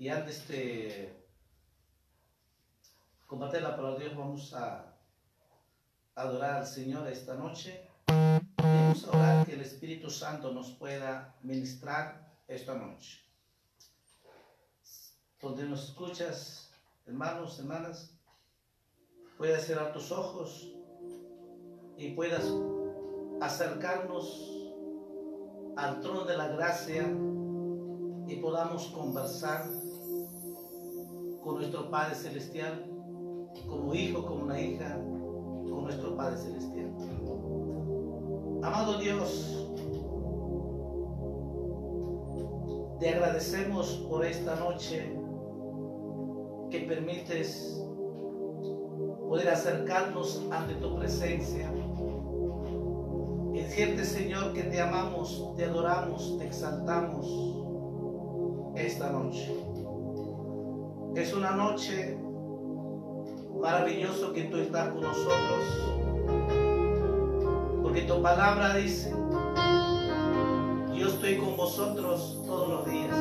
Y antes de compartir la palabra de Dios, vamos a adorar al Señor esta noche. vamos a orar que el Espíritu Santo nos pueda ministrar esta noche. Donde nos escuchas, hermanos, hermanas, puedas cerrar tus ojos y puedas acercarnos al trono de la gracia y podamos conversar con nuestro Padre Celestial, como hijo, como una hija, con nuestro Padre Celestial. Amado Dios, te agradecemos por esta noche que permites poder acercarnos ante tu presencia. Decirte, Señor, que te amamos, te adoramos, te exaltamos esta noche. Es una noche maravilloso que tú estás con nosotros. Porque tu palabra dice, yo estoy con vosotros todos los días.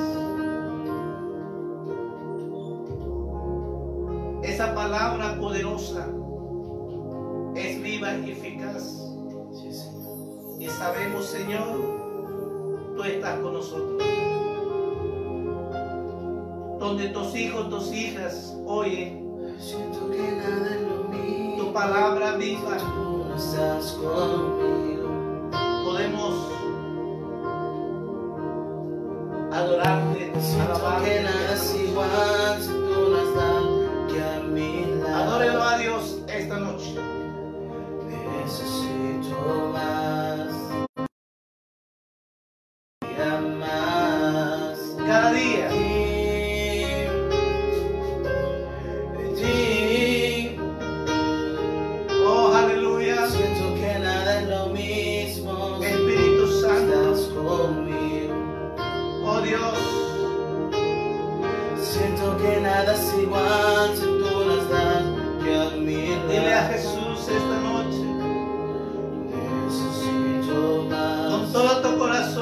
Esa palabra poderosa es viva y eficaz. Y sabemos, Señor, tú estás con nosotros donde tus hijos, tus hijas oyen. Siento que nada es lo mío. Tu palabra viva. Tú no estás conmigo. Podemos adorarte, alabarte. que nada es igual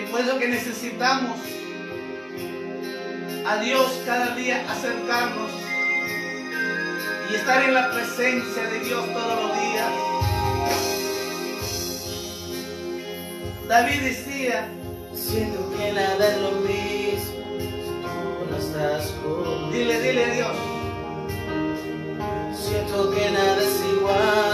Y por eso que necesitamos a Dios cada día acercarnos y estar en la presencia de Dios todos los días. David decía, Siento que nada es lo mismo tú no estás conmigo. dile, dile a Dios, Siento que nada es igual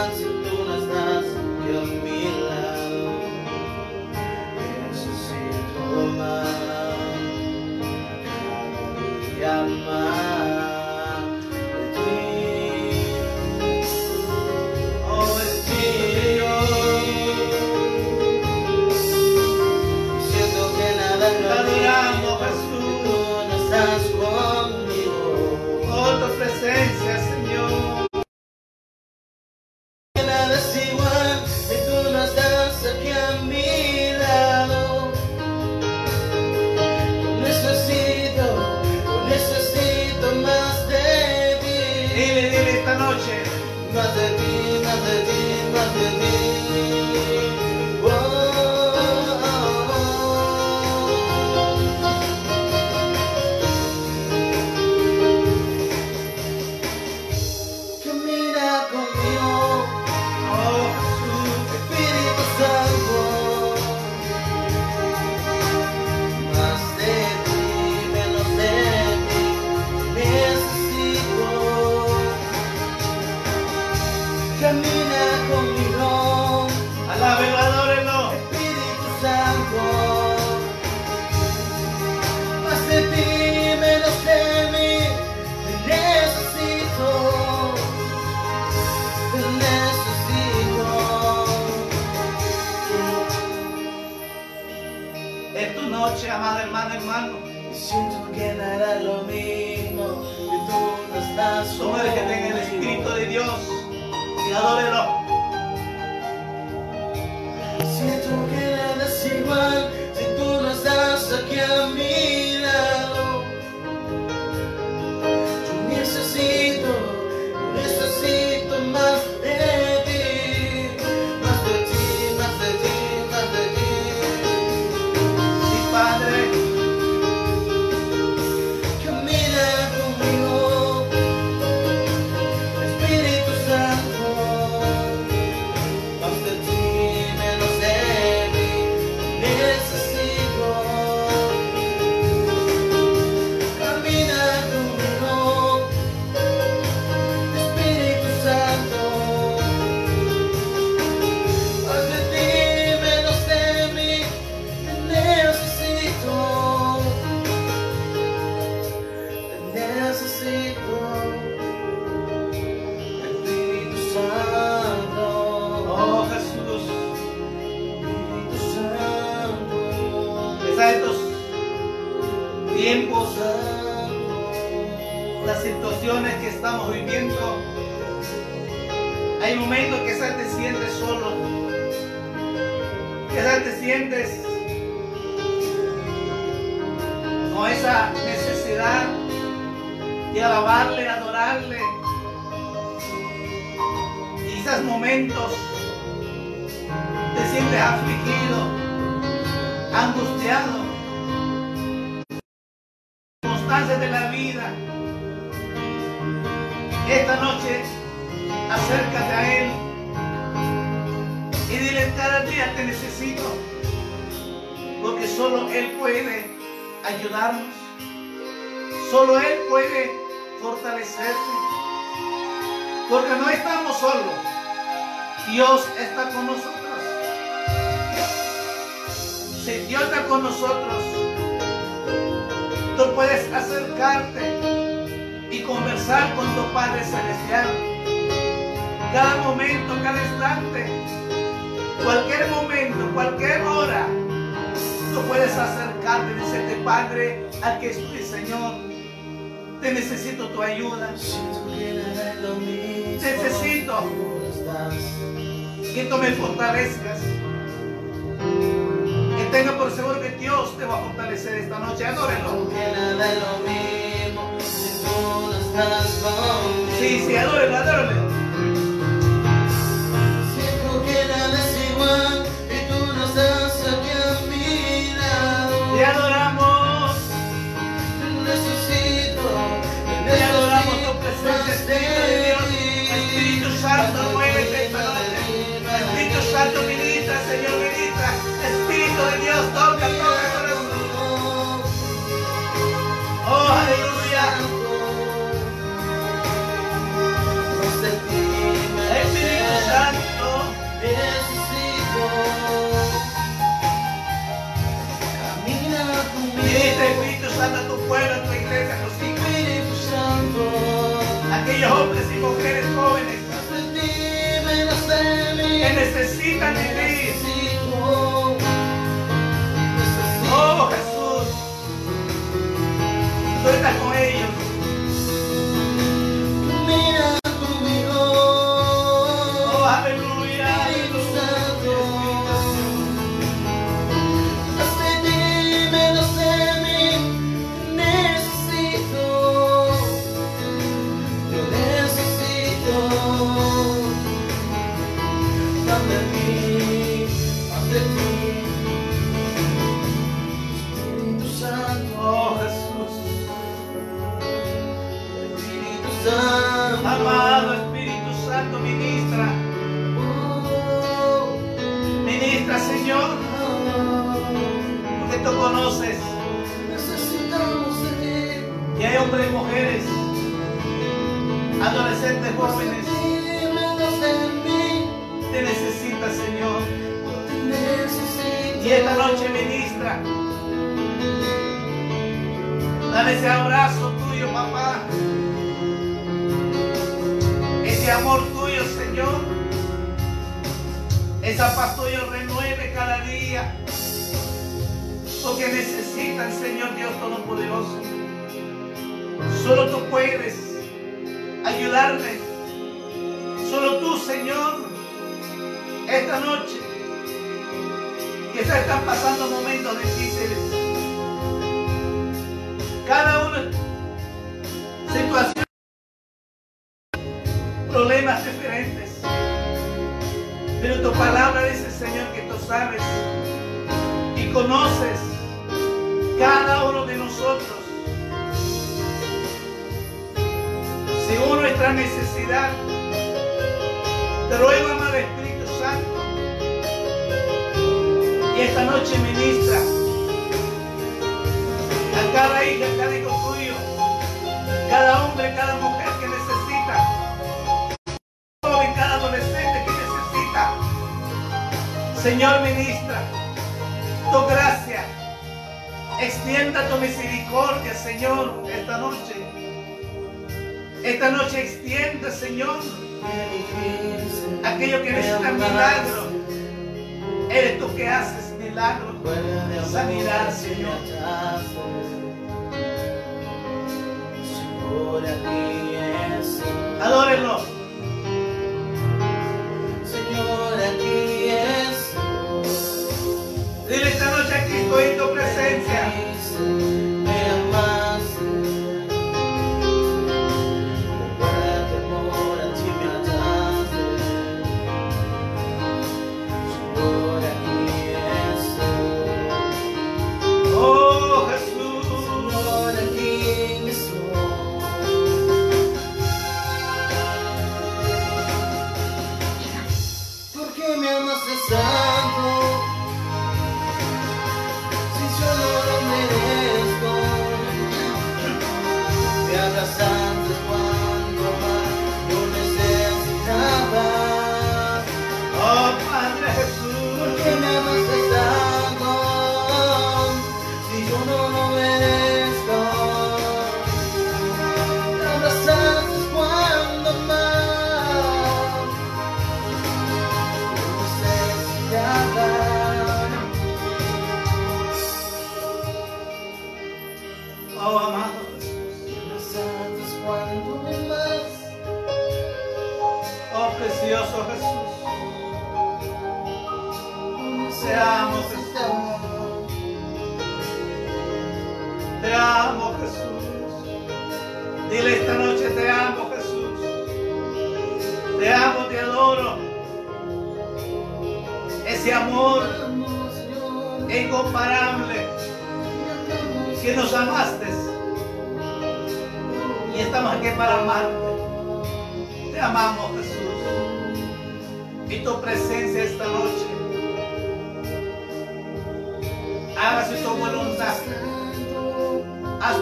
Camina conmigo, alábelo, adórelo. Espíritu Santo, más de ti, menos de mí, te necesito, te necesito. Es tu noche, amada hermana, hermano. Siento que era lo mismo que tú no estás Sumérgete en el conmigo. Espíritu de Dios adórelo. Siento que nada es igual si tú no estás aquí a mi angustiado, constancias de la vida. Esta noche acércate a Él y dile cada día te necesito, porque solo Él puede ayudarnos, solo Él puede fortalecerte, porque no estamos solos, Dios está con nosotros. Si Dios está con nosotros, tú puedes acercarte y conversar con tu Padre Celestial. Cada momento, cada instante, cualquier momento, cualquier hora, tú puedes acercarte y decirte, Padre, aquí estoy, Señor. Te necesito tu ayuda. que. Necesito. Que tú me fortalezcas. Tenga por seguro que Dios te va a fortalecer esta noche. Adórelo. Siento que nada es lo mismo si tú no estás conmigo. Sí, sí, adórelo, adórelo. Siento que nada es igual y tú no estás aquí a mi lado. Te adoramos. hombres y mujeres jóvenes que necesitan de ti. Oh Jesús, aquello que necesita milagros. Eres tú que haces milagros, sanidad, Señor. Adórenlo. Señor, aquí es. Dile esta noche aquí estoy en tu presencia.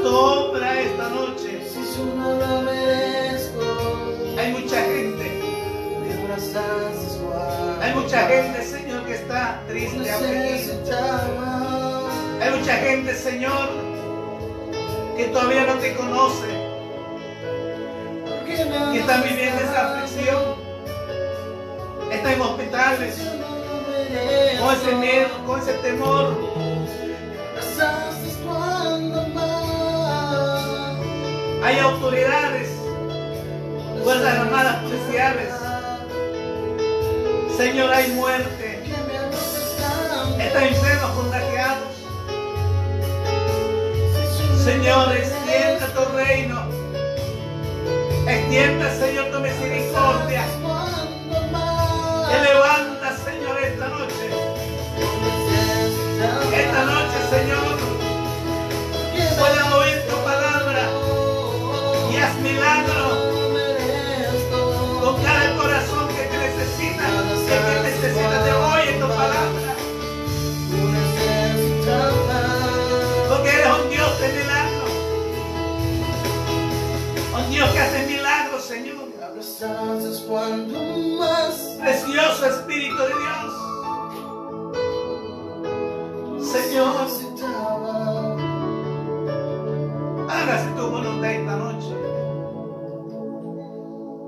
tu esta noche. Hay mucha gente. Hay mucha gente, Señor, que está triste, Hay mucha gente, Señor, que todavía no te conoce. Que están viviendo esa aflicción. Están en hospitales. Con ese miedo, con ese temor. Hay autoridades, fuerzas armadas policiales. Señor, hay muerte. Están enfermos, contagiados. Señor, extienda tu reino. Extienda, Señor, tu misericordia. Que levanta, Señor, esta noche. Esta noche, Señor, Dios que hace milagros, Señor. Cuando más Precioso Espíritu de Dios. Señor, hágase tu voluntad esta noche.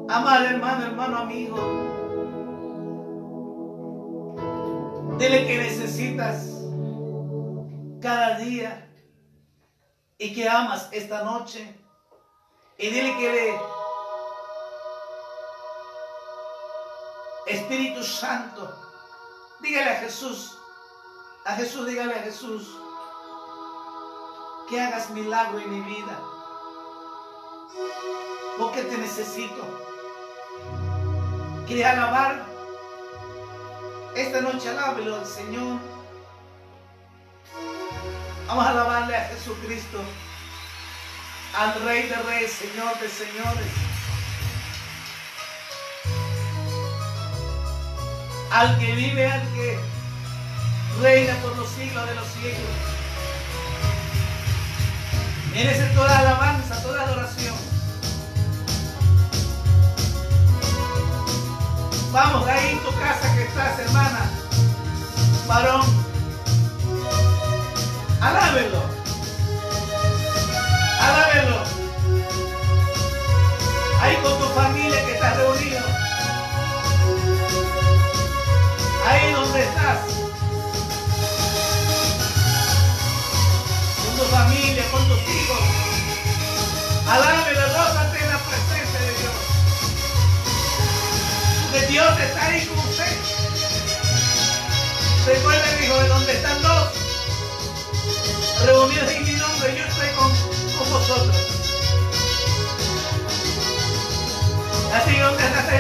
Amado hermano, hermano, amigo. Dile que necesitas cada día y que amas esta noche. Y dile que le Espíritu Santo, dígale a Jesús, a Jesús, dígale a Jesús, que hagas milagro en mi vida. Porque te necesito. ¿Quiere alabar? Esta noche alábelo al Señor. Vamos a alabarle a Jesucristo, al Rey de Reyes, Señor de Señores. Al que vive, al que reina por los siglos de los siglos. Merece toda alabanza, toda adoración. Vamos, ahí en tu casa que estás, hermana, varón. Alábelo. Alábelo. Ahí con tu familia que estás reunido. Ahí donde estás. Con tu familia, con tus hijos. Alábelo, rózate en la presencia de Dios. Porque Dios está ahí con usted. Recuerden, hijo, de donde están dos reunidos en mi Así que donde estás, ahí,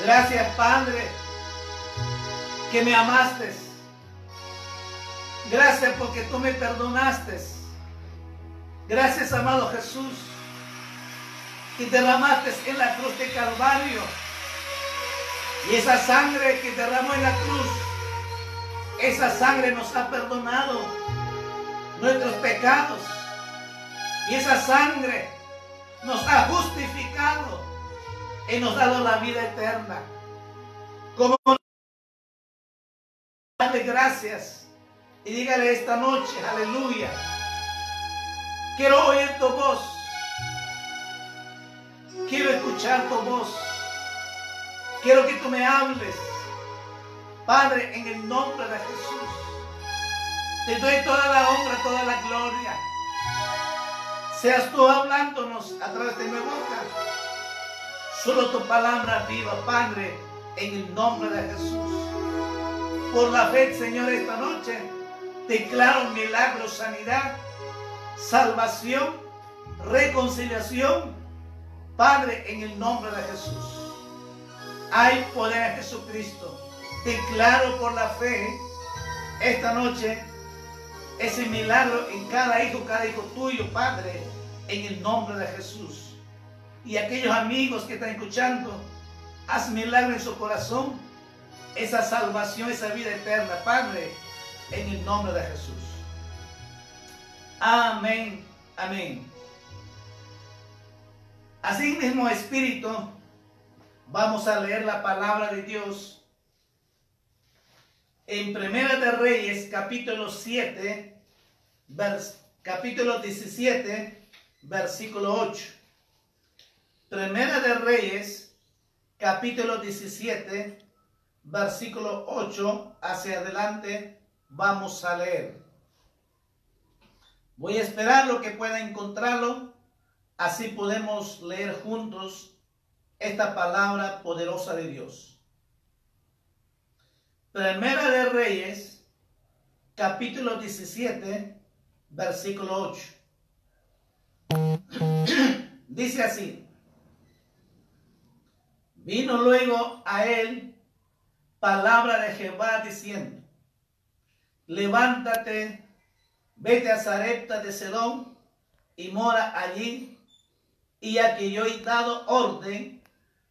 Gracias, Padre, que me amaste. Gracias porque tú me perdonaste. Gracias, amado Jesús, que derramaste en la cruz de Calvario. Y esa sangre que derramó en la cruz, esa sangre nos ha perdonado nuestros pecados. Y esa sangre nos ha justificado y nos ha dado la vida eterna. Como darle gracias y dígale esta noche, aleluya. Quiero oír tu voz. Quiero escuchar tu voz. Quiero que tú me hables. Padre, en el nombre de Jesús. Te doy toda la honra, toda la gloria. Seas tú hablándonos a través de mi boca. Solo tu palabra viva, Padre, en el nombre de Jesús. Por la fe, Señor, esta noche declaro milagro, sanidad, salvación, reconciliación, Padre, en el nombre de Jesús. Hay poder en Jesucristo. Declaro por la fe esta noche ese milagro en cada hijo, cada hijo tuyo, Padre, en el nombre de Jesús. Y aquellos amigos que están escuchando, haz milagro en su corazón, esa salvación, esa vida eterna, Padre, en el nombre de Jesús. Amén, amén. Así mismo, Espíritu, vamos a leer la palabra de Dios en Primera de Reyes, capítulo 7, vers- capítulo 17, versículo 8. Primera de Reyes, capítulo 17, versículo 8 hacia adelante, vamos a leer. Voy a esperar lo que pueda encontrarlo, así podemos leer juntos esta palabra poderosa de Dios. Primera de Reyes, capítulo 17, versículo 8. Dice así. Vino luego a él palabra de Jehová diciendo, levántate, vete a Zarepta de Sedón y mora allí, y aquí yo he dado orden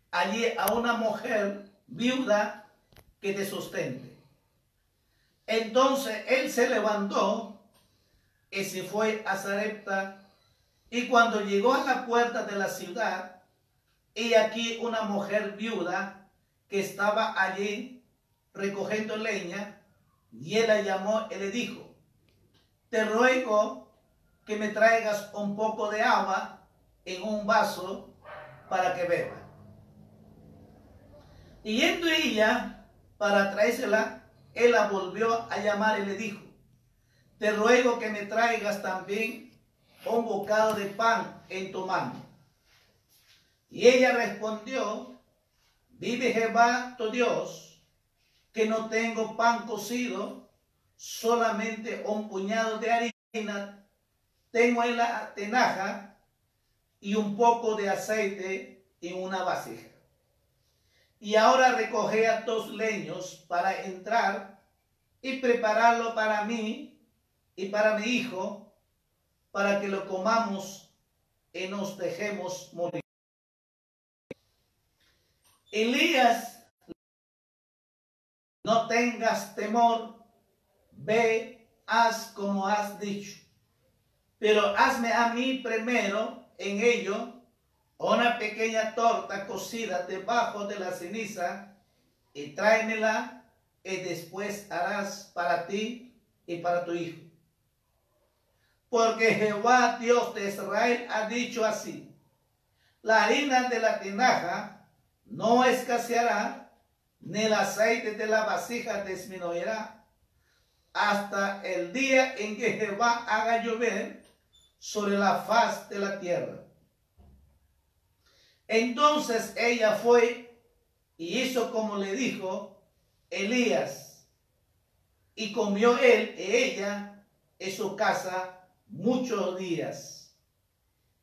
allí a una mujer viuda que te sustente. Entonces él se levantó y se fue a Zarepta, y cuando llegó a la puerta de la ciudad, y aquí una mujer viuda que estaba allí recogiendo leña, y él la llamó y le dijo, te ruego que me traigas un poco de agua en un vaso para que beba. Yendo ella para traérsela, él la volvió a llamar y le dijo, te ruego que me traigas también un bocado de pan en tu mano. Y ella respondió, vive Jehová tu Dios, que no tengo pan cocido, solamente un puñado de harina tengo en la tenaja y un poco de aceite en una vasija. Y ahora recoge a dos leños para entrar y prepararlo para mí y para mi hijo, para que lo comamos y nos dejemos morir. Elías, no tengas temor, ve, haz como has dicho, pero hazme a mí primero en ello una pequeña torta cocida debajo de la ceniza y tráemela y después harás para ti y para tu hijo. Porque Jehová Dios de Israel ha dicho así, la harina de la tinaja no escaseará, ni el aceite de la vasija disminuirá, hasta el día en que Jehová haga llover sobre la faz de la tierra. Entonces ella fue y hizo como le dijo Elías, y comió él y ella en su casa muchos días.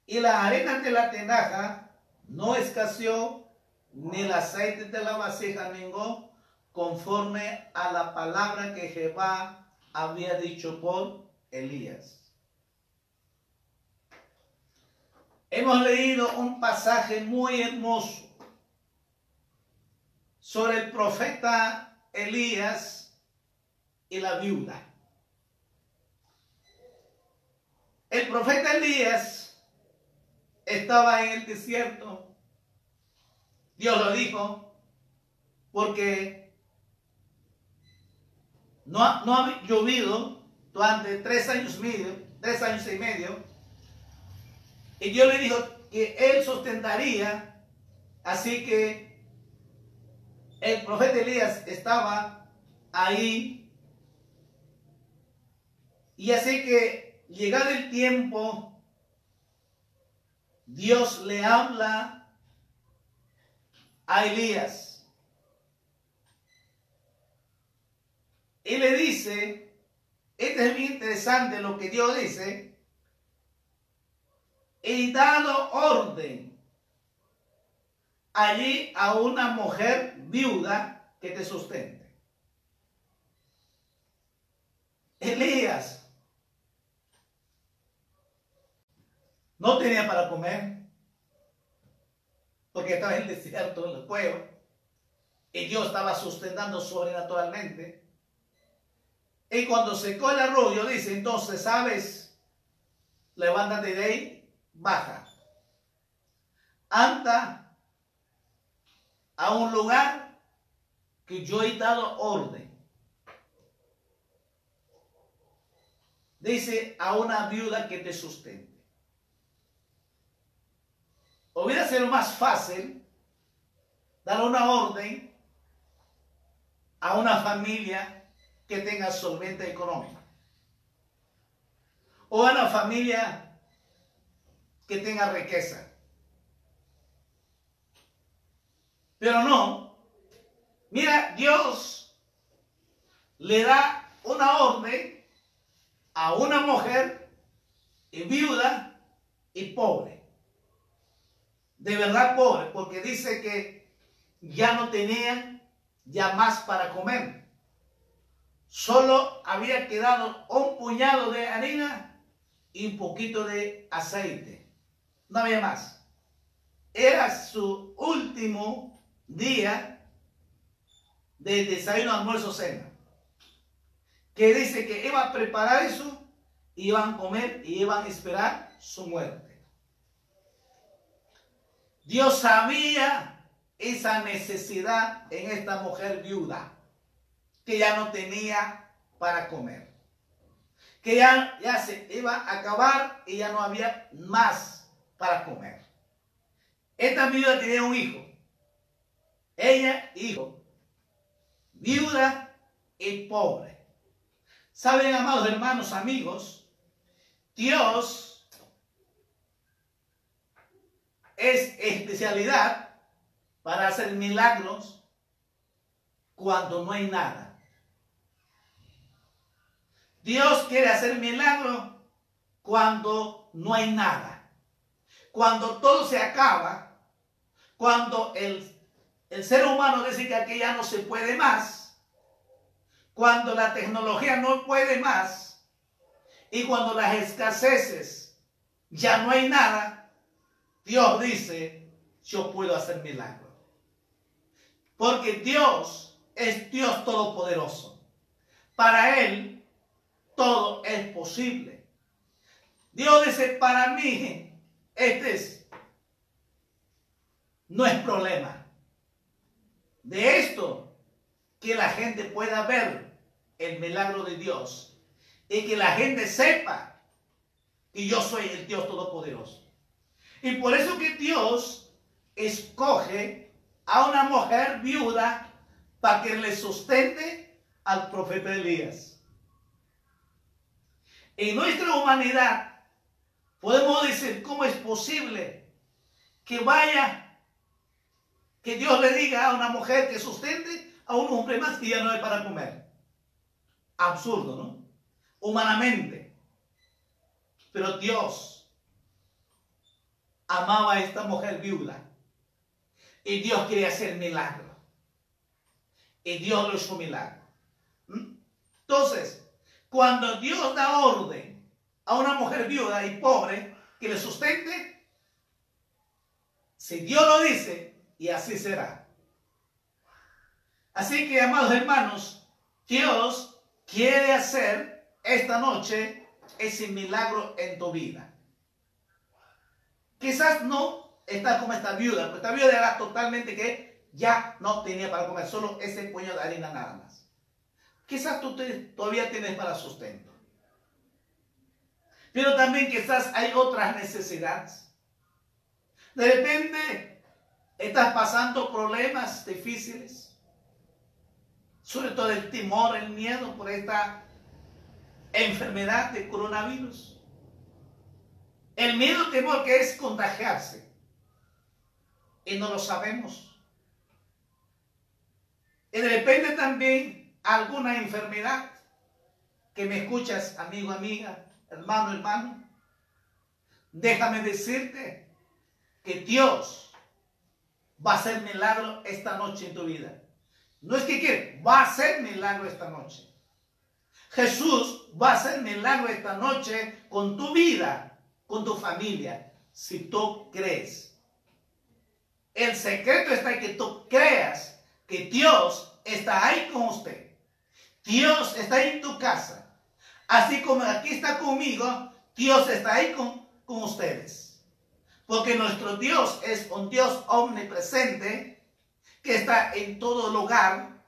Y la arena de la tenaja no escaseó, ni el aceite de la vasija menguó, conforme a la palabra que Jehová había dicho por Elías. Hemos leído un pasaje muy hermoso sobre el profeta Elías y la viuda. El profeta Elías estaba en el desierto. Dios lo dijo porque no, ha- no ha llovido durante tres años y medio, tres años y medio. Y Dios le dijo que él sustentaría, así que el profeta Elías estaba ahí. Y así que llegado el tiempo, Dios le habla a Elías. Y le dice, este es muy interesante lo que Dios dice, y dado orden allí a una mujer viuda que te sustente. Elías no tenía para comer porque estaba en el desierto, en la cueva, y Dios estaba sustentando sobrenaturalmente. Y cuando secó el arroyo, dice, entonces, ¿sabes? Levántate de ahí, baja. Anda a un lugar que yo he dado orden. Dice a una viuda que te sustente. Hubiera sido más fácil dar una orden a una familia que tenga solvente económica. O a una familia que tenga riqueza. Pero no. Mira, Dios le da una orden a una mujer y viuda y pobre. De verdad pobre, porque dice que ya no tenían ya más para comer. Solo había quedado un puñado de harina y un poquito de aceite. No había más. Era su último día de desayuno, almuerzo, cena. Que dice que iba a preparar eso, iban a comer y iban a esperar su muerte. Dios sabía esa necesidad en esta mujer viuda, que ya no tenía para comer. que ya, ya se iba a acabar y ya no había más para comer. Esta viuda tenía un hijo. Ella, hijo. Viuda y pobre. Saben, amados hermanos, amigos, Dios es especialidad para hacer milagros cuando no hay nada. Dios quiere hacer milagros cuando no hay nada. Cuando todo se acaba, cuando el, el ser humano dice que aquí ya no se puede más, cuando la tecnología no puede más y cuando las escaseces ya no hay nada, Dios dice, yo puedo hacer milagros. Porque Dios es Dios todopoderoso. Para Él todo es posible. Dios dice, para mí, este es, no es problema. De esto, que la gente pueda ver el milagro de Dios y que la gente sepa que yo soy el Dios Todopoderoso. Y por eso que Dios escoge a una mujer viuda para que le sustente al profeta Elías. En nuestra humanidad podemos decir, ¿cómo es posible que vaya, que Dios le diga a una mujer que sustente a un hombre más que ya no hay para comer? Absurdo, ¿no? Humanamente. Pero Dios amaba a esta mujer viuda. Y Dios quería hacer milagro. Y Dios lo hizo milagro. ¿Mm? Entonces, cuando Dios da orden a una mujer viuda y pobre que le sustente, si Dios lo dice, y así será. Así que, amados hermanos, Dios quiere hacer esta noche ese milagro en tu vida. Quizás no está como esta viuda, porque esta viuda era totalmente que ya no tenía para comer, solo ese puño de harina nada más. Quizás tú te- todavía tienes para sustento. Pero también quizás hay otras necesidades. De repente estás pasando problemas difíciles. Sobre todo el temor, el miedo por esta enfermedad de coronavirus. El miedo, temor que es contagiarse. Y no lo sabemos. Y de repente también alguna enfermedad que me escuchas, amigo, amiga, hermano, hermano. Déjame decirte que Dios va a hacer milagro esta noche en tu vida. No es que quiere, va a hacer milagro esta noche. Jesús va a hacer milagro esta noche con tu vida, con tu familia, si tú crees. El secreto está en que tú creas que Dios está ahí con usted. Dios está en tu casa. Así como aquí está conmigo, Dios está ahí con, con ustedes. Porque nuestro Dios es un Dios omnipresente que está en todo lugar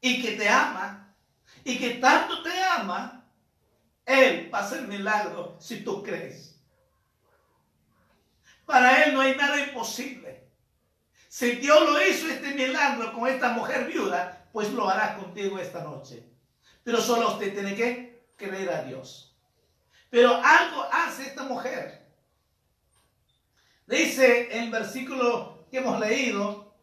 y que te ama y que tanto te ama, Él va a hacer milagro si tú crees. Para Él no hay nada imposible. Si Dios lo hizo este milagro con esta mujer viuda, pues lo hará contigo esta noche. Pero solo usted tiene que creer a Dios. Pero algo hace esta mujer. Dice el versículo que hemos leído,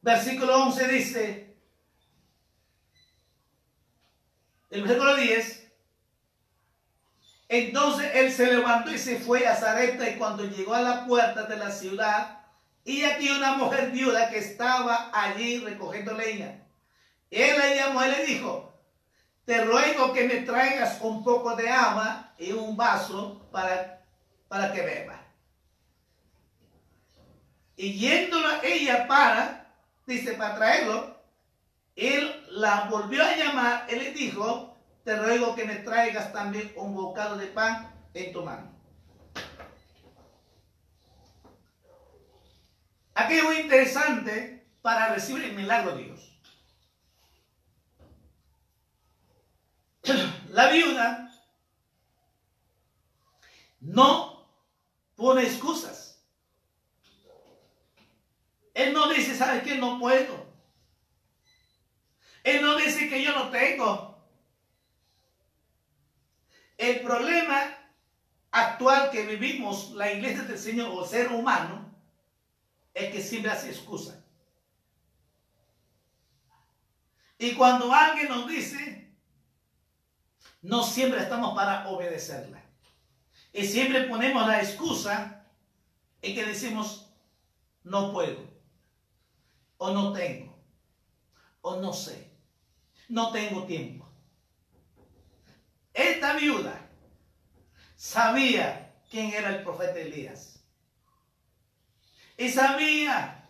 versículo 11 dice, el versículo 10, entonces él se levantó y se fue a Zarepta y cuando llegó a la puerta de la ciudad, y aquí una mujer viuda que estaba allí recogiendo leña. Él la llamó y le dijo, te ruego que me traigas un poco de agua y un vaso para, para que beba. Y yéndola ella para, dice, para traerlo, él la volvió a llamar y le dijo, te ruego que me traigas también un bocado de pan en tu mano. Aquí es muy interesante para recibir el milagro de Dios. La viuda no pone excusas. Él no dice, ¿sabes qué? No puedo. Él no dice que yo no tengo. El problema actual que vivimos, la iglesia del Señor o ser humano, es que siempre hace excusa. Y cuando alguien nos dice, no siempre estamos para obedecerla. Y siempre ponemos la excusa en que decimos, no puedo, o no tengo, o no sé, no tengo tiempo. Esta viuda sabía quién era el profeta Elías. Y sabía.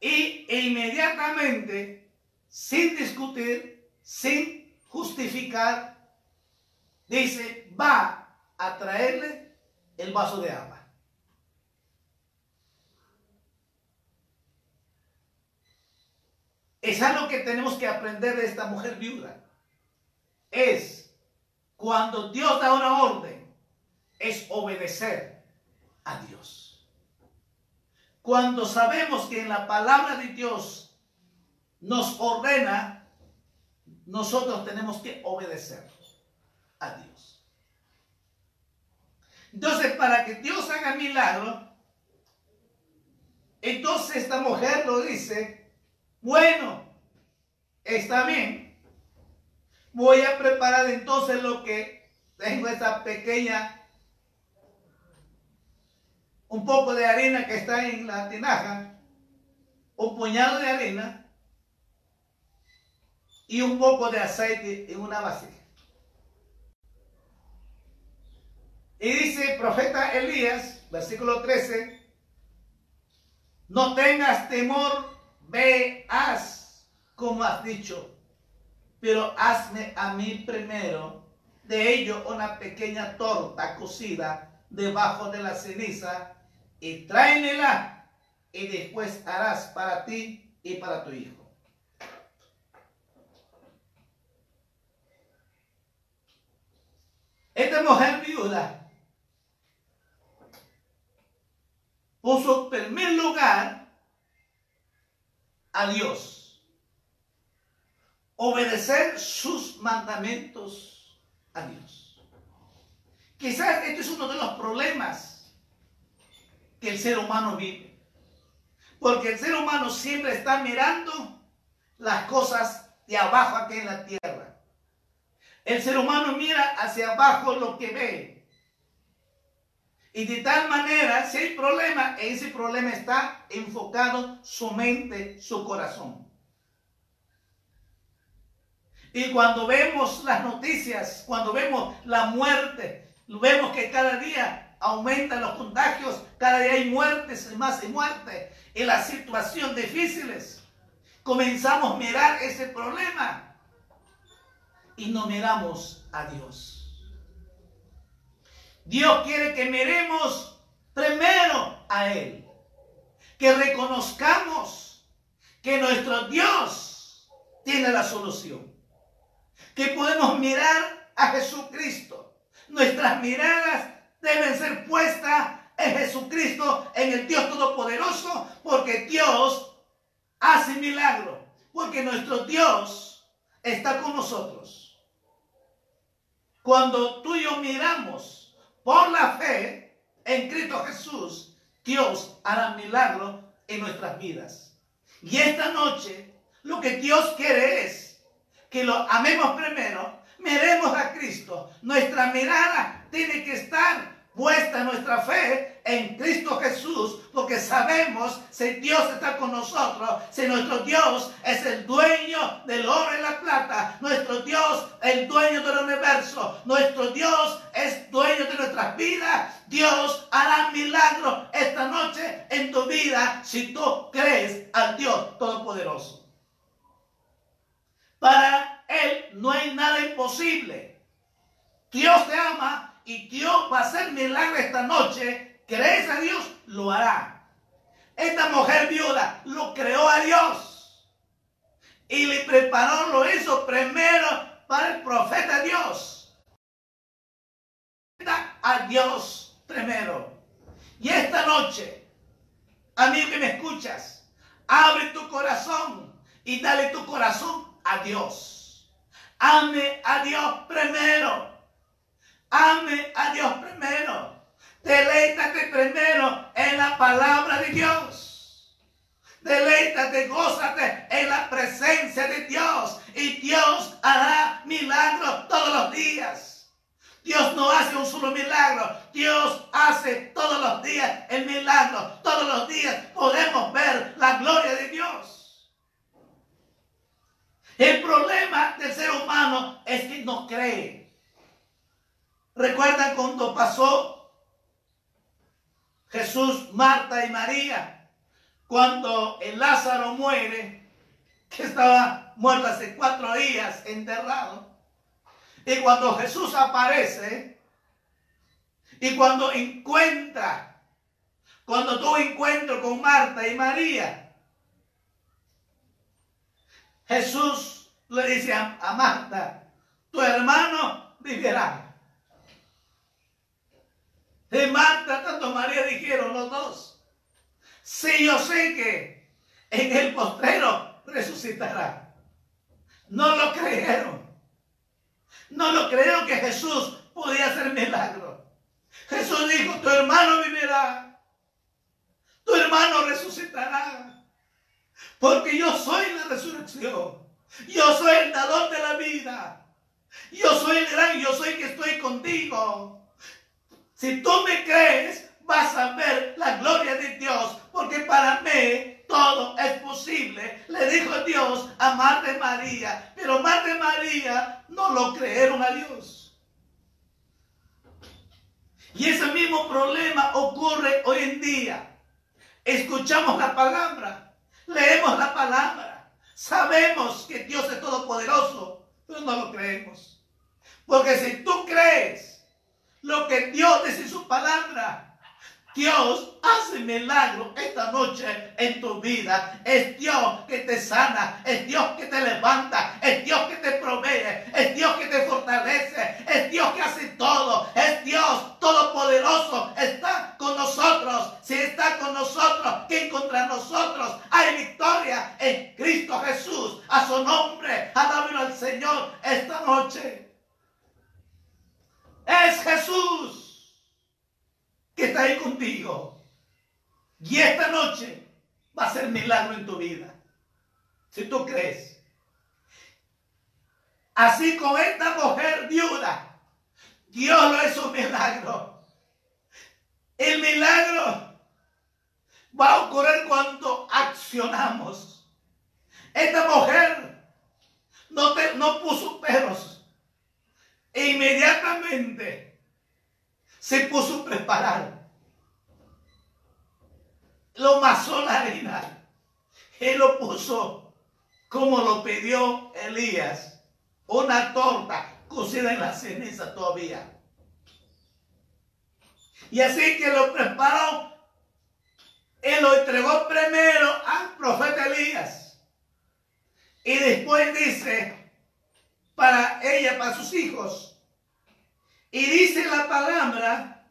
Y inmediatamente, sin discutir, sin justificar, dice, va a traerle el vaso de agua. Es algo que tenemos que aprender de esta mujer viuda. Es cuando Dios da una orden, es obedecer a Dios. Cuando sabemos que en la palabra de Dios nos ordena, nosotros tenemos que obedecer a Dios. Entonces, para que Dios haga milagro, entonces esta mujer lo dice, bueno, está bien, voy a preparar entonces lo que tengo esta pequeña, un poco de arena que está en la tinaja, un puñado de arena y un poco de aceite en una vasija. Y dice profeta Elías, versículo 13, no tengas temor, ve, haz como has dicho, pero hazme a mí primero de ello una pequeña torta cocida debajo de la ceniza y tráemela y después harás para ti y para tu hijo. Esta mujer viuda puso en primer lugar a Dios. Obedecer sus mandamientos a Dios. Quizás este es uno de los problemas que el ser humano vive. Porque el ser humano siempre está mirando las cosas de abajo aquí en la tierra. El ser humano mira hacia abajo lo que ve. Y de tal manera, si hay problema, ese problema está enfocado su mente, su corazón. Y cuando vemos las noticias, cuando vemos la muerte, vemos que cada día aumentan los contagios, cada día hay muertes, más y muertes, y las situaciones difíciles, comenzamos a mirar ese problema y no miramos a Dios. Dios quiere que miremos primero a Él, que reconozcamos que nuestro Dios tiene la solución, que podemos mirar a Jesucristo. Nuestras miradas deben ser puestas en Jesucristo, en el Dios Todopoderoso, porque Dios hace milagro, porque nuestro Dios está con nosotros. Cuando tú y yo miramos por la fe en Cristo Jesús, Dios hará milagro en nuestras vidas. Y esta noche lo que Dios quiere es que lo amemos primero, miremos a Cristo. Nuestra mirada tiene que estar puesta nuestra fe en Cristo Jesús, porque sabemos si Dios está con nosotros, si nuestro Dios es el dueño del oro y la plata, nuestro Dios el dueño del universo, nuestro Dios es dueño de nuestras vidas, Dios hará milagro esta noche en tu vida si tú crees al Dios Todopoderoso. Para Él no hay nada imposible. Dios te ama y Dios va a hacer milagro esta noche, crees a Dios, lo hará. Esta mujer viuda lo creó a Dios. Y le preparó, lo hizo primero para el profeta Dios. A Dios primero. Y esta noche, amigo que me escuchas, abre tu corazón y dale tu corazón a Dios. Ame a Dios primero. Ame a Dios primero. Deleítate primero en la palabra de Dios. Deleítate, gózate en la presencia de Dios. Y Dios hará milagros todos los días. Dios no hace un solo milagro. Dios hace todos los días el milagro. Todos los días podemos ver la gloria de Dios. El problema del ser humano es que no cree. ¿Recuerdan cuando pasó Jesús, Marta y María, cuando el Lázaro muere, que estaba muerto hace cuatro días enterrado, y cuando Jesús aparece, y cuando encuentra, cuando tuvo encuentro con Marta y María, Jesús le dice a, a Marta, tu hermano vivirá. De Marta, tanto María dijeron los dos. Sí, yo sé que en el postrero resucitará. No lo creyeron. No lo creyeron que Jesús podía hacer milagro. Jesús dijo, tu hermano vivirá. Tu hermano resucitará. Porque yo soy la resurrección. Yo soy el dador de la vida. Yo soy el gran, yo soy que estoy contigo. Si tú me crees, vas a ver la gloria de Dios, porque para mí todo es posible. Le dijo Dios a Marta María, pero Marta María no lo creyeron a Dios. Y ese mismo problema ocurre hoy en día. Escuchamos la palabra, leemos la palabra, sabemos que Dios es todopoderoso, pero no lo creemos. Porque si tú crees lo que Dios dice en su palabra. Dios hace milagro esta noche en tu vida. Es Dios que te sana, es Dios que te levanta, es Dios que te provee, es Dios que te fortalece, es Dios que hace todo, es Dios todopoderoso. Está con nosotros. Si está con nosotros, ¿quién contra nosotros? Hay victoria en Cristo Jesús. A su nombre, alábelo al Señor esta noche. Es Jesús que está ahí contigo. Y esta noche va a ser milagro en tu vida. Si tú crees. Así como esta mujer viuda, Dios lo hizo un milagro. El milagro va a ocurrir cuando accionamos. Esta mujer no, te, no puso peros e inmediatamente se puso a preparar. Lo masó la harina. Él lo puso como lo pidió Elías. Una torta cocida en la ceniza todavía. Y así que lo preparó. Él lo entregó primero al profeta Elías. Y después dice, para ella, para sus hijos. Y dice la palabra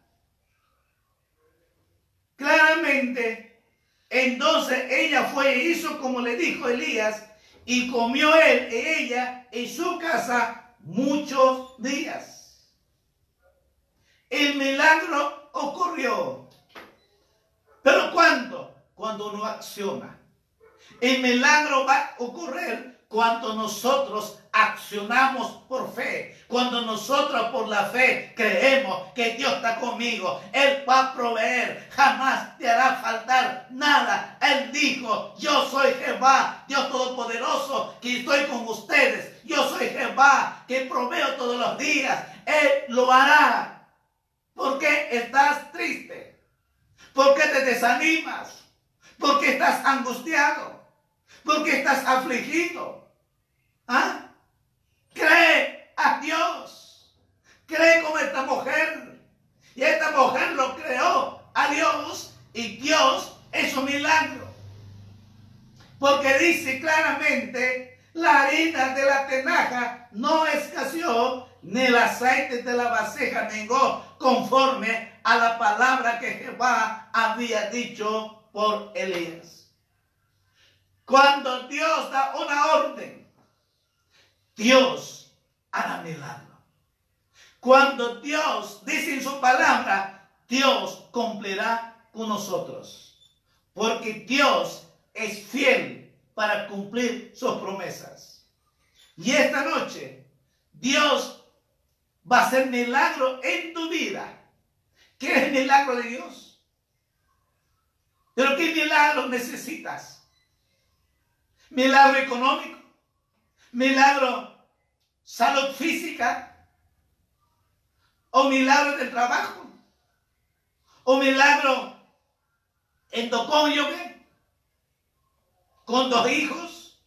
claramente, entonces ella fue e hizo como le dijo Elías, y comió él y ella en su casa muchos días. El milagro ocurrió. ¿Pero cuándo? Cuando uno acciona. El milagro va a ocurrir cuando nosotros accionamos por fe, cuando nosotros por la fe creemos que Dios está conmigo, Él va a proveer, jamás te hará faltar nada. Él dijo, yo soy Jehová, Dios Todopoderoso, que estoy con ustedes. Yo soy Jehová, que proveo todos los días. Él lo hará. ¿Por qué estás triste? ¿Por qué te desanimas? ¿Por qué estás angustiado? ¿Por qué estás afligido? ¿Ah? Cree a Dios. Cree como esta mujer. Y esta mujer lo creó a Dios y Dios es un milagro. Porque dice claramente, la harina de la tenaja no escaseó, ni el aceite de la vasija mengó, conforme a la palabra que Jehová había dicho por Elías. Cuando Dios da una orden, Dios hará milagro. Cuando Dios dice en su palabra, Dios cumplirá con nosotros. Porque Dios es fiel para cumplir sus promesas. Y esta noche, Dios va a hacer milagro en tu vida. ¿Qué es el milagro de Dios? Pero ¿qué milagro necesitas? Milagro económico, milagro salud física, o milagro del trabajo, o milagro en tu cónyuge, con dos hijos.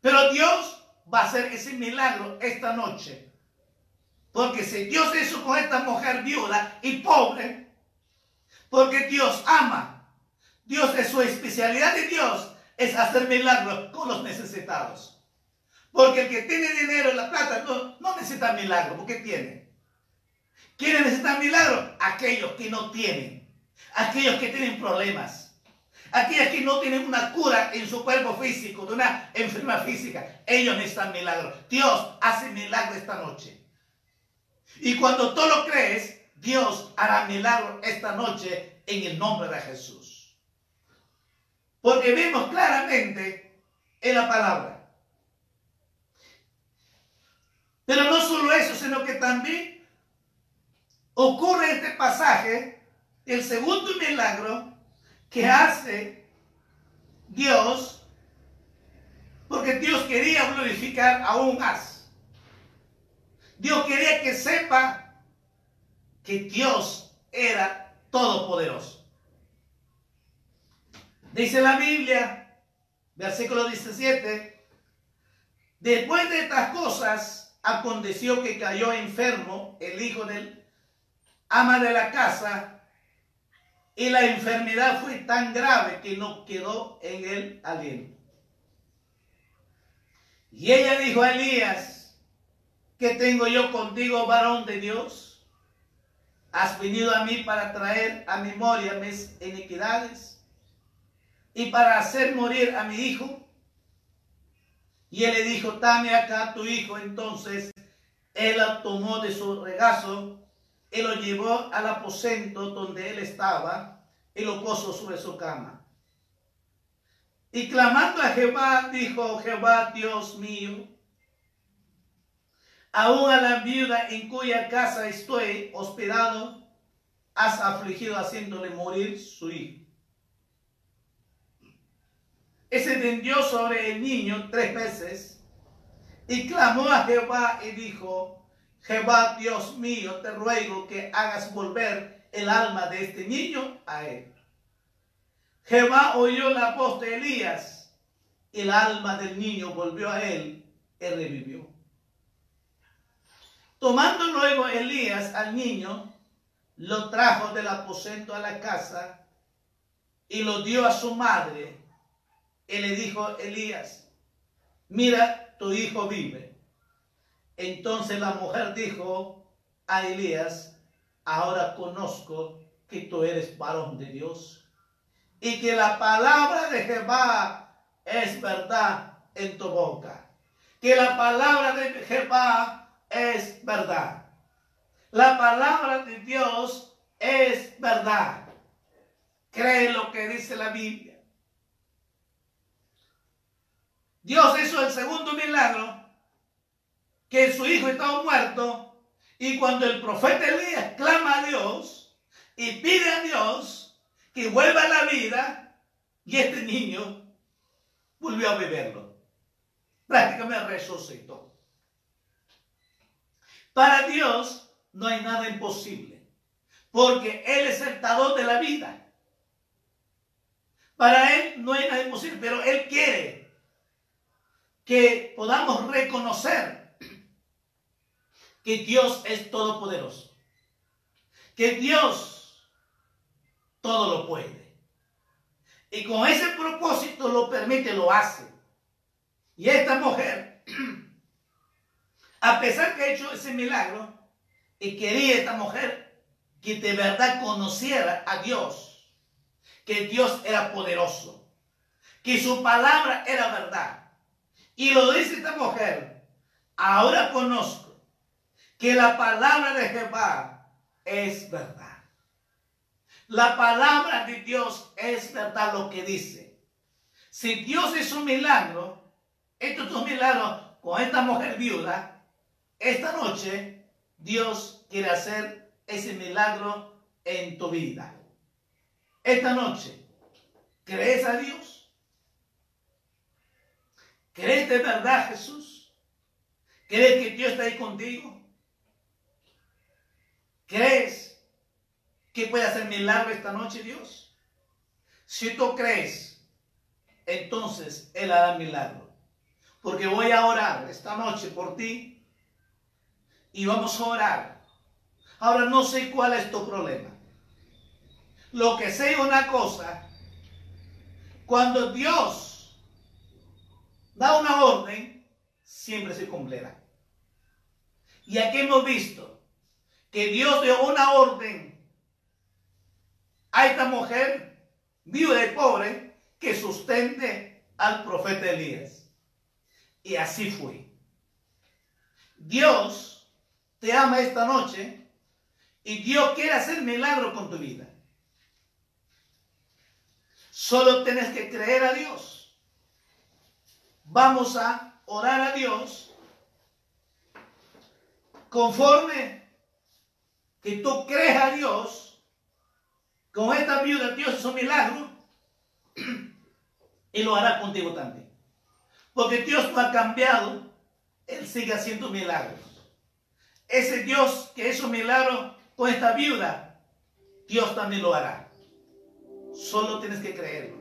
Pero Dios va a hacer ese milagro esta noche. Porque si Dios hizo con esta mujer viuda y pobre, porque Dios ama, Dios es su especialidad de Dios, es hacer milagros con los necesitados. Porque el que tiene dinero, la plata, no, no necesita milagro, porque tiene. ¿Quiénes necesitan milagro? Aquellos que no tienen, aquellos que tienen problemas, aquellos que no tienen una cura en su cuerpo físico, de una enfermedad física. Ellos necesitan milagro. Dios hace milagro esta noche. Y cuando tú lo crees, Dios hará milagro esta noche en el nombre de Jesús. Porque vemos claramente en la palabra Pero no solo eso, sino que también ocurre este pasaje, el segundo milagro que hace Dios, porque Dios quería glorificar aún más. Dios quería que sepa que Dios era todopoderoso. Dice la Biblia, versículo 17, después de estas cosas, aconteció que cayó enfermo el hijo del ama de la casa y la enfermedad fue tan grave que no quedó en él aliento. Y ella dijo a Elías, ¿qué tengo yo contigo, varón de Dios? Has venido a mí para traer a memoria mis iniquidades y para hacer morir a mi hijo. Y él le dijo, dame acá tu hijo. Entonces él la tomó de su regazo y lo llevó al aposento donde él estaba y lo puso sobre su cama. Y clamando a Jehová, dijo, Jehová Dios mío, aún a la viuda en cuya casa estoy hospedado, has afligido haciéndole morir su hijo. Y se tendió sobre el niño tres veces y clamó a Jehová y dijo, Jehová Dios mío, te ruego que hagas volver el alma de este niño a él. Jehová oyó la voz de Elías y el alma del niño volvió a él y revivió. Tomando luego Elías al niño, lo trajo del aposento a la casa y lo dio a su madre y le dijo Elías, mira, tu hijo vive. Entonces la mujer dijo a Elías, ahora conozco que tú eres varón de Dios y que la palabra de Jehová es verdad en tu boca. Que la palabra de Jehová es verdad. La palabra de Dios es verdad. Cree lo que dice la Biblia. Dios hizo el segundo milagro, que su hijo estaba muerto, y cuando el profeta Elías clama a Dios y pide a Dios que vuelva a la vida, y este niño volvió a beberlo. Prácticamente resucitó. Para Dios no hay nada imposible, porque Él es el dador de la vida. Para Él no hay nada imposible, pero Él quiere que podamos reconocer que Dios es todopoderoso. Que Dios todo lo puede. Y con ese propósito lo permite, lo hace. Y esta mujer, a pesar que ha hecho ese milagro, y quería esta mujer que de verdad conociera a Dios, que Dios era poderoso, que su palabra era verdad. Y lo dice esta mujer, ahora conozco que la palabra de Jehová es verdad. La palabra de Dios es verdad lo que dice. Si Dios es un milagro, esto es un milagro con esta mujer viuda, esta noche Dios quiere hacer ese milagro en tu vida. Esta noche, ¿crees a Dios? ¿Crees de verdad Jesús? ¿Crees que Dios está ahí contigo? ¿Crees que puede hacer milagro esta noche Dios? Si tú crees, entonces Él hará milagro. Porque voy a orar esta noche por ti y vamos a orar. Ahora no sé cuál es tu problema. Lo que sé es una cosa. Cuando Dios da una orden, siempre se cumplirá. Y aquí hemos visto que Dios dio una orden a esta mujer viuda y pobre que sustente al profeta Elías. Y así fue. Dios te ama esta noche y Dios quiere hacer milagro con tu vida. Solo tienes que creer a Dios. Vamos a orar a Dios conforme que tú crees a Dios. Con esta viuda Dios hizo milagro y lo hará contigo también. Porque Dios no ha cambiado, Él sigue haciendo milagros. Ese Dios que hizo milagro con esta viuda, Dios también lo hará. Solo tienes que creerlo.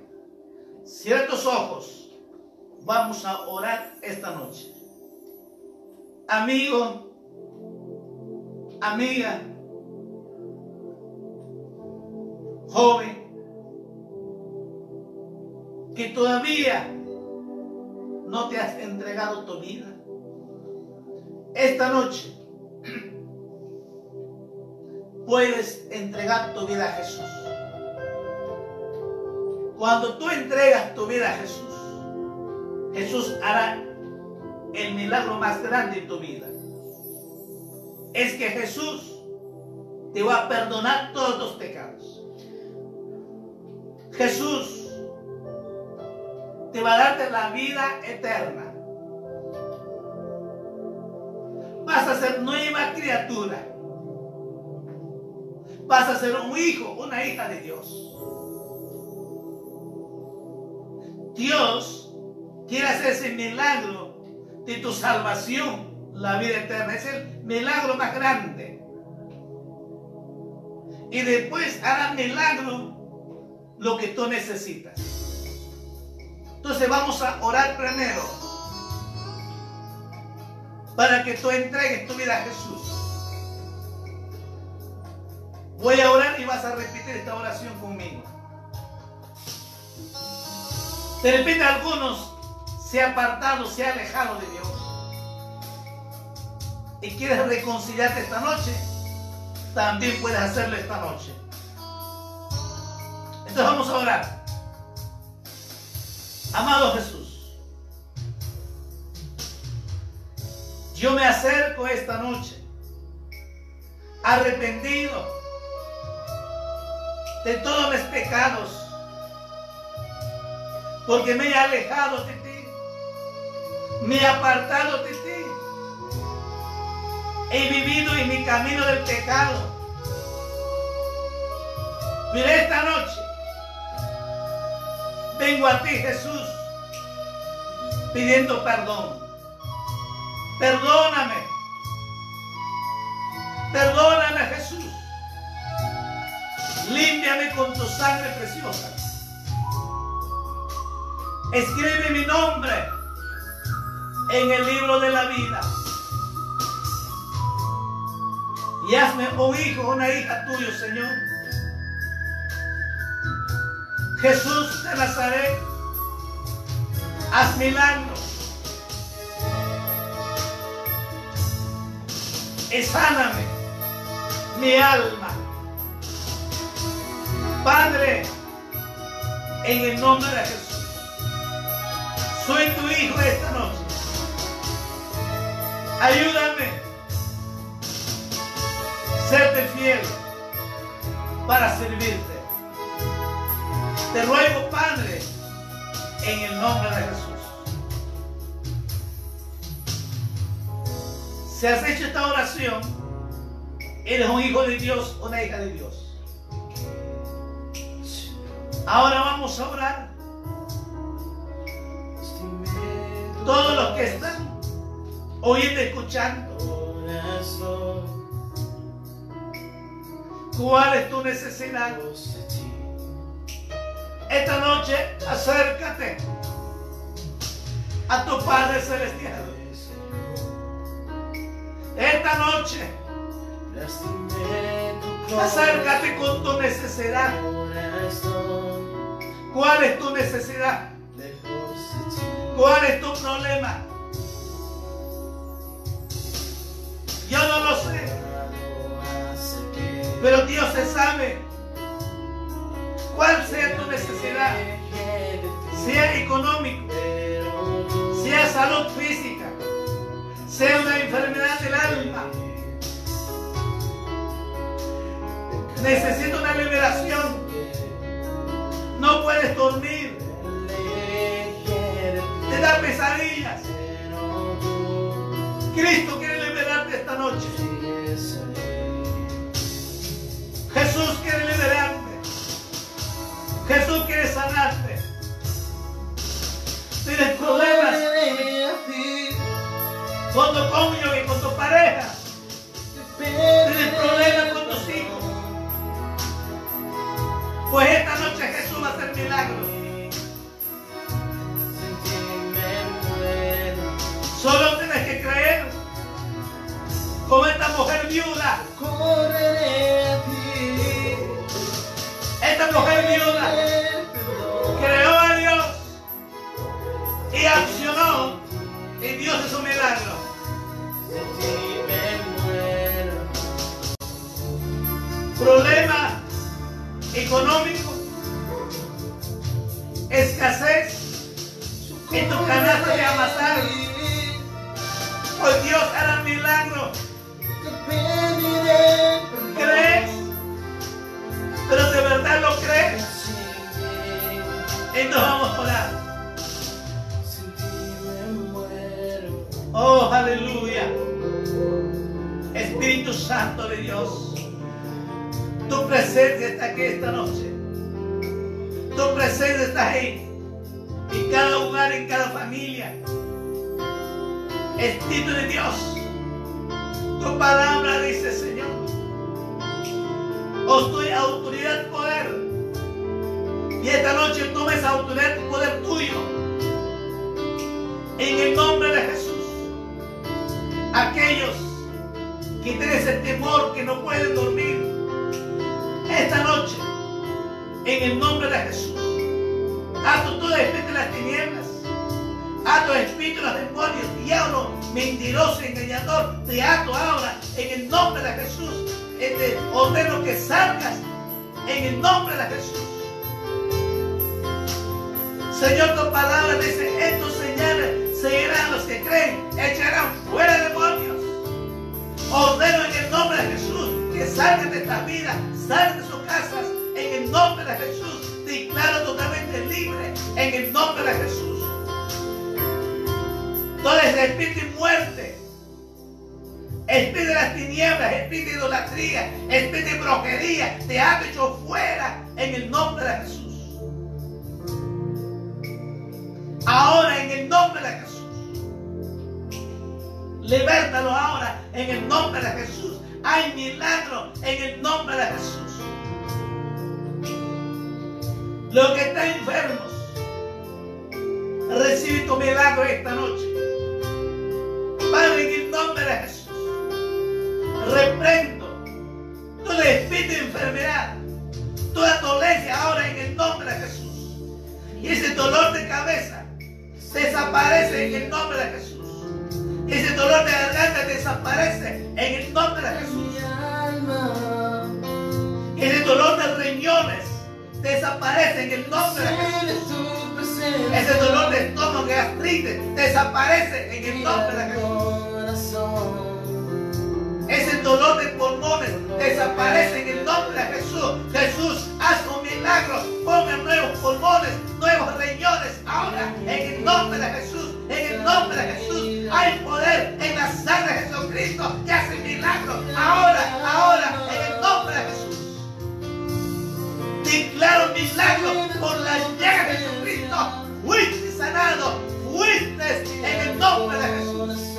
Cierra tus ojos. Vamos a orar esta noche. Amigo, amiga, joven, que todavía no te has entregado tu vida. Esta noche puedes entregar tu vida a Jesús. Cuando tú entregas tu vida a Jesús, Jesús hará el milagro más grande en tu vida. Es que Jesús te va a perdonar todos los pecados. Jesús te va a darte la vida eterna. Vas a ser nueva criatura. Vas a ser un hijo, una hija de Dios. Dios quiere hacer ese milagro de tu salvación, la vida eterna. Es el milagro más grande. Y después hará milagro lo que tú necesitas. Entonces vamos a orar primero para que tú entregues tu vida a Jesús. Voy a orar y vas a repetir esta oración conmigo. De repente algunos se han apartado, se han alejado de Dios. Y quieres reconciliarte esta noche, también puedes hacerlo esta noche. Entonces vamos a orar. Amado Jesús, yo me acerco esta noche arrepentido de todos mis pecados, porque me he alejado de me he apartado de ti, he vivido en mi camino del pecado. Pero esta noche vengo a ti, Jesús, pidiendo perdón. Perdóname. Perdóname, Jesús. Límpiame con tu sangre preciosa. Escribe mi nombre en el libro de la vida. Y hazme un hijo, una hija tuyo, Señor. Jesús de Nazaret, haz milagros. Y sáname mi alma. Padre, en el nombre de Jesús, soy tu hijo esta noche. Ayúdame serte fiel para servirte. Te ruego, Padre, en el nombre de Jesús. Si has hecho esta oración, eres un hijo de Dios, una hija de Dios. Ahora vamos a orar. Todos los que están oyendo, escuchando, ¿cuál es tu necesidad? Esta noche acércate a tu Padre Celestial. Esta noche acércate con tu necesidad. ¿Cuál es tu necesidad? ¿Cuál es tu problema? Yo no lo sé, pero Dios se sabe cuál sea tu necesidad, sea económico, sea salud física, sea una enfermedad del alma. Necesito una liberación. No puedes dormir. Te da pesadillas. Cristo liberarte esta noche. Jesús quiere liberarte. Jesús quiere sanarte. Tienes problemas con tu cónyuge, con tu pareja. Tienes problemas con tus hijos. Pues esta noche Jesús va a hacer milagros. Solo. Como esta mujer viuda. Esta mujer viuda creó a Dios y accionó. Y Dios hizo un milagro. Problema económico, escasez en tu canasta de amasar. Pues Dios hará ¿Crees? Pero de verdad lo crees. Entonces vamos a orar. Oh, aleluya. Espíritu Santo de Dios. Tu presencia está aquí esta noche. Tu presencia está ahí. En cada hogar, en cada familia. Espíritu de Dios. Tu palabra dice, Señor. Os doy autoridad y poder. Y esta noche toma esa autoridad y poder tuyo. En el nombre de Jesús. Aquellos que tienen ese temor que no pueden dormir. Esta noche. En el nombre de Jesús. Ato todo espíritu de las tinieblas. Ato espíritu de los demonios. Diablo, mentiroso, engañador. Te ato ahora. En el nombre de Jesús. Este, ordeno que salgas. En el nombre de Jesús. Señor, tu palabra dice, estos señales seguirán los que creen, echarán fuera demonios. Ordeno en el nombre de Jesús que salgan de esta vida, salgan de sus casas, en el nombre de Jesús. Declaro totalmente libre, en el nombre de Jesús. Todo ese espíritu de muerte, espíritu de las tinieblas, espíritu de idolatría, espíritu de brujería, te ha hecho fuera, en el nombre de Jesús. Ahora en el nombre de Jesús. Libértalo ahora en el nombre de Jesús. Hay milagro en el nombre de Jesús. Los que están enfermos, recibe tu milagro esta noche. Padre, en el nombre de Jesús, reprendo todo espíritu de enfermedad, toda dolencia ahora en el nombre de Jesús. dolor de cabeza desaparece en el nombre de Jesús. Ese dolor de garganta desaparece en el nombre de Jesús. Ese dolor de riñones desaparece en el nombre de Jesús. Ese dolor de estómago, gastritis, desaparece en el nombre de Jesús. Ese dolor de pulmones desaparece en el nombre de Jesús. Jesús, haz un milagro. Ponga nuevos pulmones, nuevos riñones. Ahora, en el nombre de Jesús, en el nombre de Jesús, hay poder en la sangre de Jesucristo que hace milagros. Ahora, ahora, en el nombre de Jesús. Declaro milagro por la llaga de Jesucristo. Fuiste sanado, fuiste en el nombre de Jesús.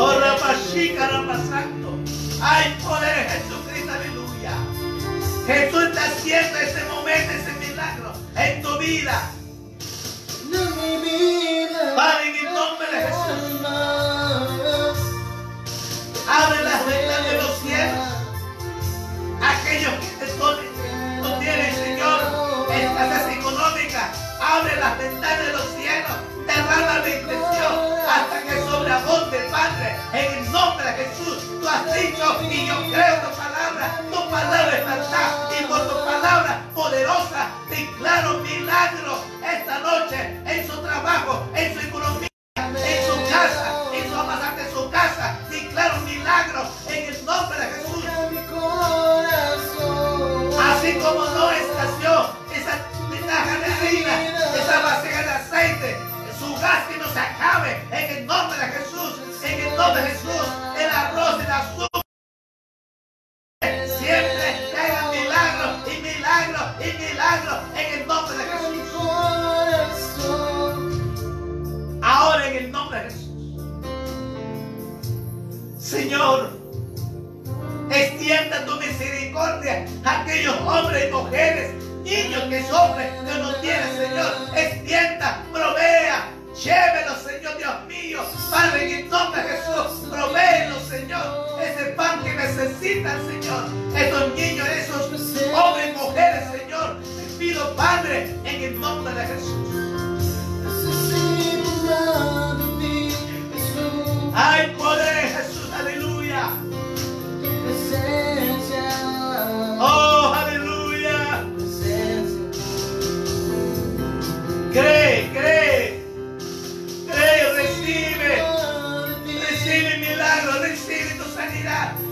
Oh, Ramashica, Ramasanto. Hay poder en Jesucristo, aleluya. Jesús está haciendo ese momento, ese milagro en tu vida. Padre, en el nombre de Jesús. Abre las ventanas de los cielos. Aquellos que no, no tienen, Señor, escasez económica, abre las ventanas de los cielos. Derrama bendición hasta que sobreabunde, Padre. En el nombre de Jesús, tú has dicho y yo creo tu palabra. Tu palabra es verdad y por tu palabra poderosa declaro milagro esta noche en su trabajo, en su economía en su casa, en su amasante en su casa, declaro milagros gas que no se acabe, en el nombre de Jesús, en el nombre de Jesús, el arroz, el azúcar. Siempre caigan milagros y milagros y milagros en el nombre de Jesús. Ahora en el nombre de Jesús. Señor, extienda tu misericordia a aquellos hombres y mujeres, niños que sufren, que no tienen, Señor. Extienda, provea, llévelos, Señor Dios mío. Padre, en el nombre de Jesús, provéelos, Señor. Ese pan que necesitan, Señor. Esos niños, esos hombres y mujeres, Señor. Te pido, Padre, en el nombre de Jesús. Hay poder en Jesús, aleluya. Oh, aleluya. cree.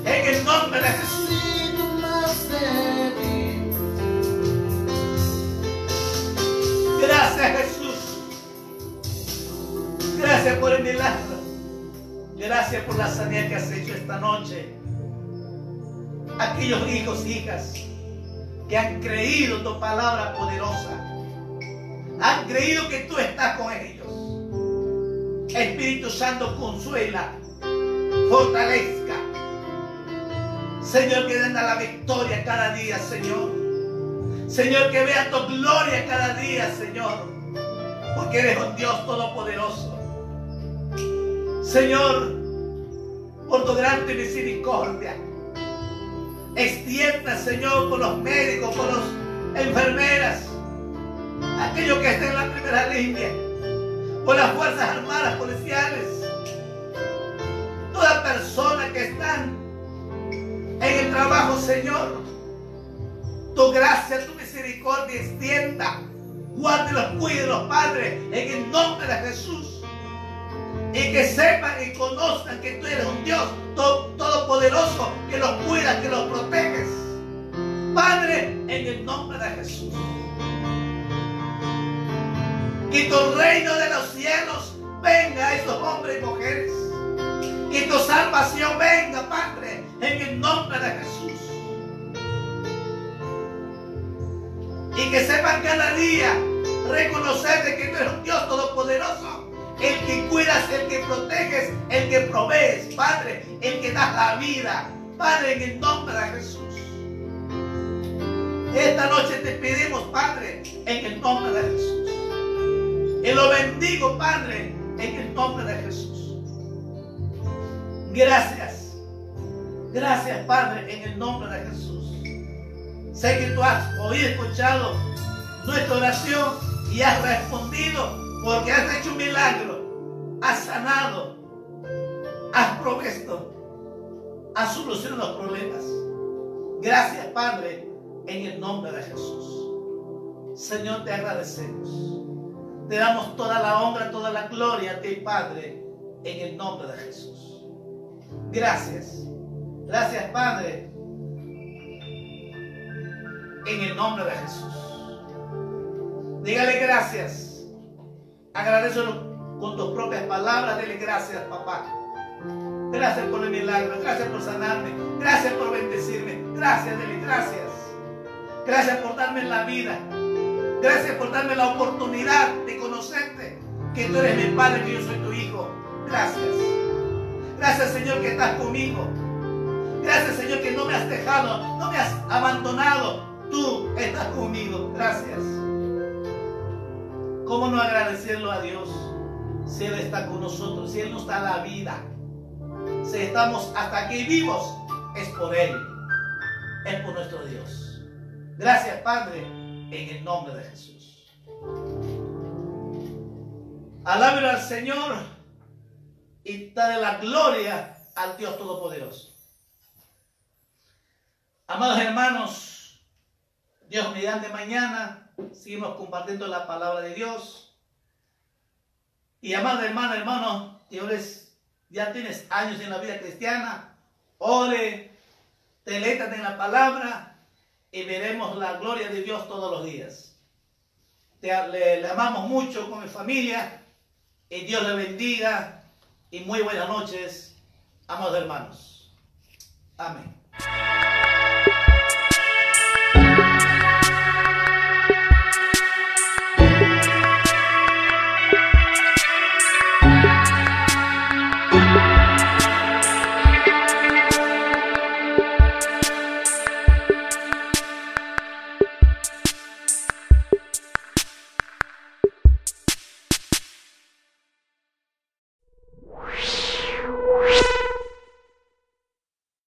En el nombre de Jesús. Gracias, Jesús. Gracias por el milagro. Gracias por la sanidad que has hecho esta noche. Aquellos hijos e hijas que han creído tu palabra poderosa. Han creído que tú estás con ellos. Espíritu Santo, consuela, fortalezca. Señor, que den la victoria cada día, Señor. Señor, que vea tu gloria cada día, Señor. Porque eres un Dios todopoderoso. Señor, por tu grande misericordia, extienda, Señor, por los médicos, por las enfermeras, aquellos que estén en la primera línea, por las Fuerzas Armadas Policiales, toda persona que están en el trabajo, Señor. Tu gracia, tu misericordia extienda. Guárdelos, cuídelos, Padre, en el nombre de Jesús. Y que sepan y conozcan que tú eres un Dios to- todopoderoso, que los cuidas, que los proteges. Padre, en el nombre de Jesús. Que tu reino de los cielos venga a estos hombres y mujeres. Que tu salvación venga, Padre, en el nombre de Jesús. Y que sepan cada día reconocer de que tú eres un Dios todopoderoso. El que cuidas, el que proteges, el que provees, Padre, el que das la vida. Padre, en el nombre de Jesús. Esta noche te pedimos, Padre, en el nombre de Jesús. Y lo bendigo, Padre, en el nombre de Jesús. Gracias. Gracias, Padre, en el nombre de Jesús. Sé que tú has oído, escuchado nuestra oración y has respondido porque has hecho un milagro. Has sanado. Has provisto. Has solucionado los problemas. Gracias, Padre, en el nombre de Jesús. Señor, te agradecemos. Te damos toda la honra, toda la gloria a ti, Padre, en el nombre de Jesús. Gracias. Gracias, Padre, en el nombre de Jesús. Dígale gracias. Agradecelo con tus propias palabras. Dile gracias, papá. Gracias por el milagro. Gracias por sanarme. Gracias por bendecirme. Gracias, dile gracias. Gracias por darme la vida. Gracias por darme la oportunidad de conocerte. Que tú eres mi padre, que yo soy tu hijo. Gracias. Gracias, Señor, que estás conmigo. Gracias, Señor, que no me has dejado, no me has abandonado. Tú estás conmigo. Gracias. ¿Cómo no agradecerlo a Dios si Él está con nosotros, si Él nos da la vida? Si estamos hasta aquí vivos, es por Él, es por nuestro Dios. Gracias, Padre, en el nombre de Jesús. Alábelo al Señor y dale la gloria al Dios Todopoderoso. Amados hermanos, Dios mediante mañana seguimos compartiendo la palabra de Dios. Y amado hermano, hermano, que eres, ya tienes años en la vida cristiana, ore, telétate en la palabra y veremos la gloria de Dios todos los días. Te, le, le amamos mucho con mi familia y Dios le bendiga y muy buenas noches, amados hermanos. Amén.